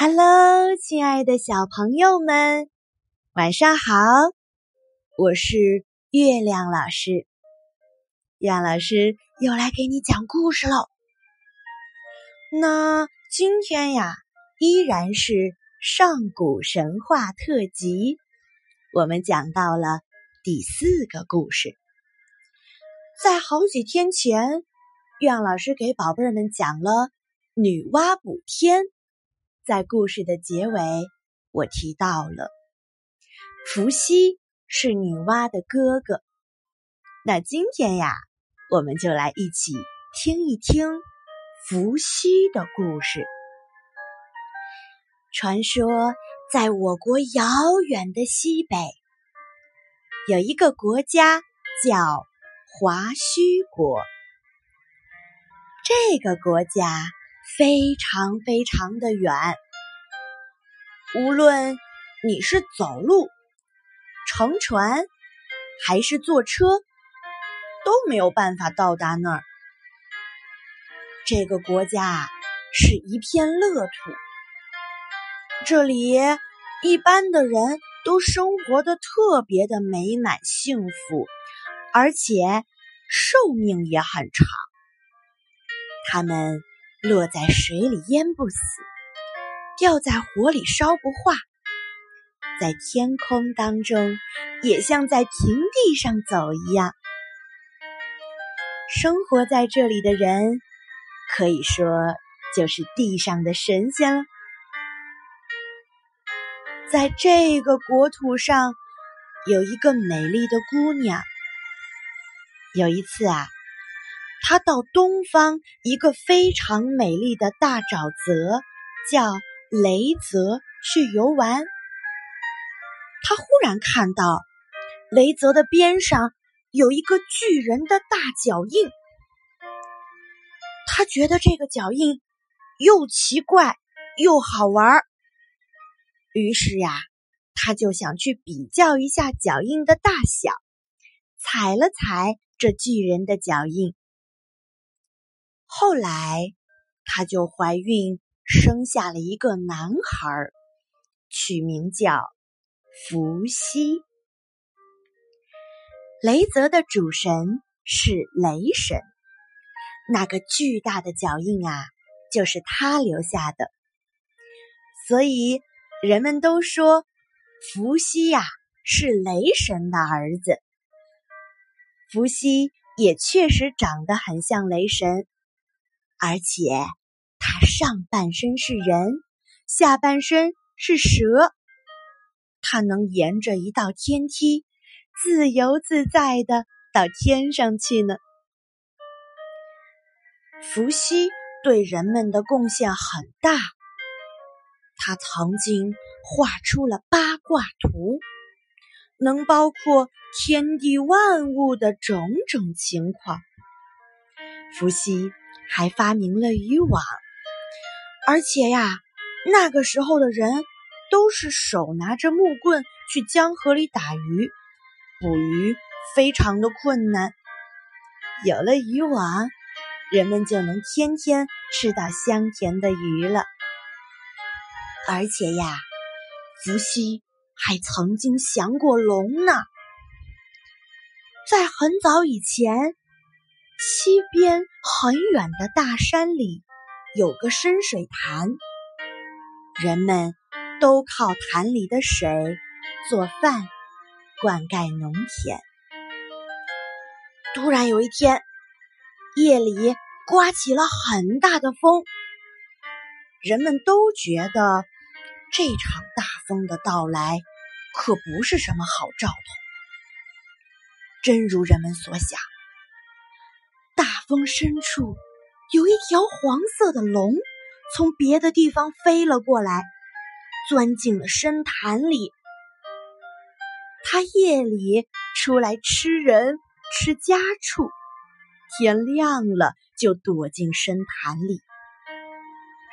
Hello，亲爱的小朋友们，晚上好！我是月亮老师，月亮老师又来给你讲故事喽。那今天呀，依然是上古神话特辑，我们讲到了第四个故事。在好几天前，月亮老师给宝贝们讲了女娲补天。在故事的结尾，我提到了伏羲是女娲的哥哥。那今天呀，我们就来一起听一听伏羲的故事。传说，在我国遥远的西北，有一个国家叫华胥国。这个国家。非常非常的远，无论你是走路、乘船还是坐车，都没有办法到达那儿。这个国家是一片乐土，这里一般的人都生活的特别的美满幸福，而且寿命也很长。他们。落在水里淹不死，掉在火里烧不化，在天空当中也像在平地上走一样。生活在这里的人，可以说就是地上的神仙了。在这个国土上，有一个美丽的姑娘。有一次啊。他到东方一个非常美丽的大沼泽，叫雷泽去游玩。他忽然看到雷泽的边上有一个巨人的大脚印，他觉得这个脚印又奇怪又好玩于是呀，他就想去比较一下脚印的大小，踩了踩这巨人的脚印。后来，她就怀孕，生下了一个男孩，取名叫伏羲。雷泽的主神是雷神，那个巨大的脚印啊，就是他留下的。所以人们都说，伏羲呀是雷神的儿子。伏羲也确实长得很像雷神。而且，它上半身是人，下半身是蛇。它能沿着一道天梯，自由自在的到天上去呢。伏羲对人们的贡献很大，他曾经画出了八卦图，能包括天地万物的种种情况。伏羲。还发明了渔网，而且呀，那个时候的人都是手拿着木棍去江河里打鱼，捕鱼非常的困难。有了渔网，人们就能天天吃到香甜的鱼了。而且呀，伏羲还曾经降过龙呢，在很早以前。西边很远的大山里有个深水潭，人们都靠潭里的水做饭、灌溉农田。突然有一天，夜里刮起了很大的风，人们都觉得这场大风的到来可不是什么好兆头。真如人们所想。风深处有一条黄色的龙，从别的地方飞了过来，钻进了深潭里。它夜里出来吃人、吃家畜，天亮了就躲进深潭里。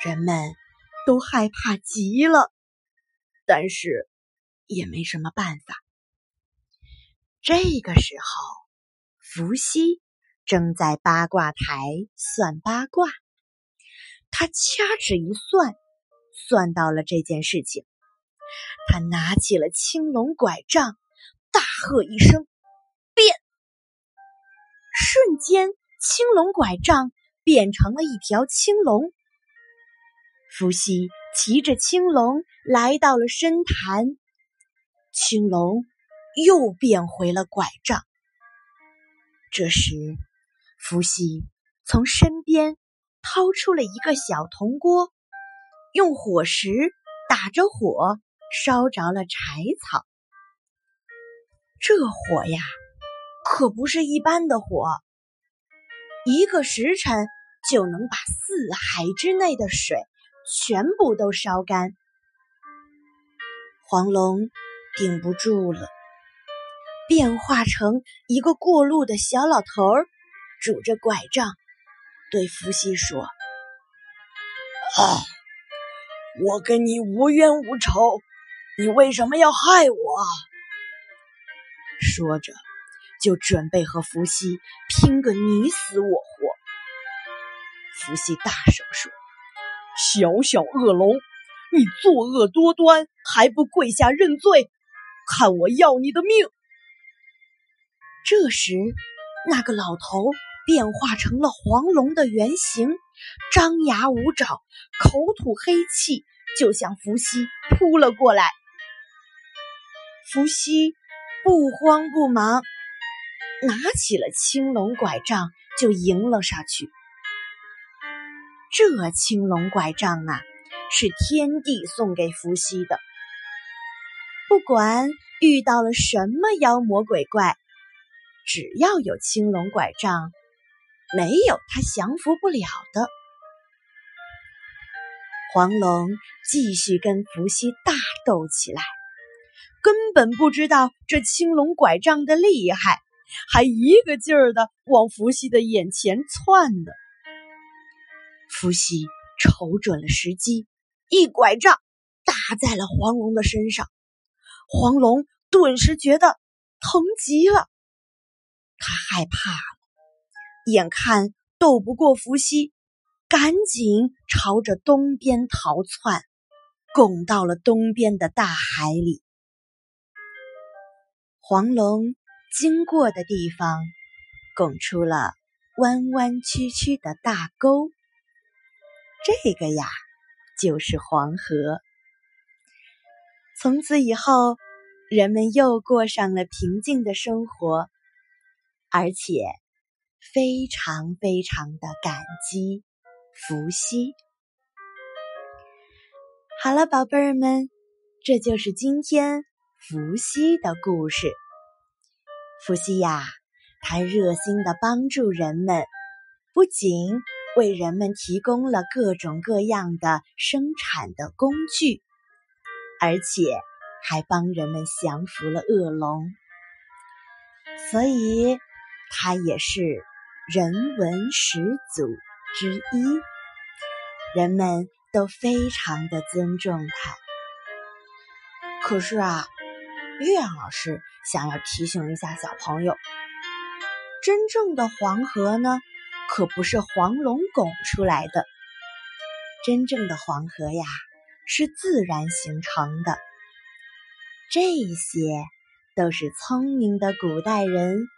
人们都害怕极了，但是也没什么办法。这个时候，伏羲。正在八卦台算八卦，他掐指一算，算到了这件事情。他拿起了青龙拐杖，大喝一声：“变！”瞬间，青龙拐杖变成了一条青龙。伏羲骑着青龙来到了深潭，青龙又变回了拐杖。这时，伏羲从身边掏出了一个小铜锅，用火石打着火。烧着了柴草，这火呀，可不是一般的火，一个时辰就能把四海之内的水全部都烧干。黄龙顶不住了，变化成一个过路的小老头儿，拄着拐杖，对伏羲说：“啊，我跟你无冤无仇。”你为什么要害我？说着，就准备和伏羲拼个你死我活。伏羲大声说：“小小恶龙，你作恶多端，还不跪下认罪？看我要你的命！”这时，那个老头变化成了黄龙的原形，张牙舞爪，口吐黑气，就向伏羲扑了过来。伏羲不慌不忙，拿起了青龙拐杖就迎了上去。这青龙拐杖啊，是天帝送给伏羲的。不管遇到了什么妖魔鬼怪，只要有青龙拐杖，没有他降服不了的。黄龙继续跟伏羲大斗起来。根本不知道这青龙拐杖的厉害，还一个劲儿的往伏羲的眼前窜呢。伏羲瞅准了时机，一拐杖打在了黄龙的身上，黄龙顿时觉得疼极了，他害怕了，眼看斗不过伏羲，赶紧朝着东边逃窜，拱到了东边的大海里。黄龙经过的地方，拱出了弯弯曲曲的大沟。这个呀，就是黄河。从此以后，人们又过上了平静的生活，而且非常非常的感激伏羲。好了，宝贝儿们，这就是今天。伏羲的故事。伏羲呀，他热心的帮助人们，不仅为人们提供了各种各样的生产的工具，而且还帮人们降服了恶龙，所以他也是人文始祖之一，人们都非常的尊重他。可是啊。月亮老师想要提醒一下小朋友，真正的黄河呢，可不是黄龙拱出来的。真正的黄河呀，是自然形成的。这些都是聪明的古代人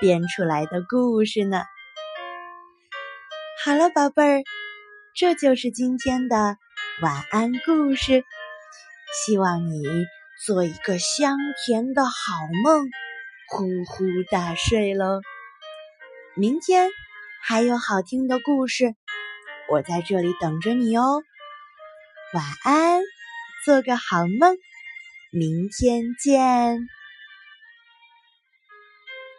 编出来的故事呢。好了，宝贝儿，这就是今天的晚安故事。希望你。做一个香甜的好梦，呼呼大睡喽。明天还有好听的故事，我在这里等着你哦。晚安，做个好梦，明天见。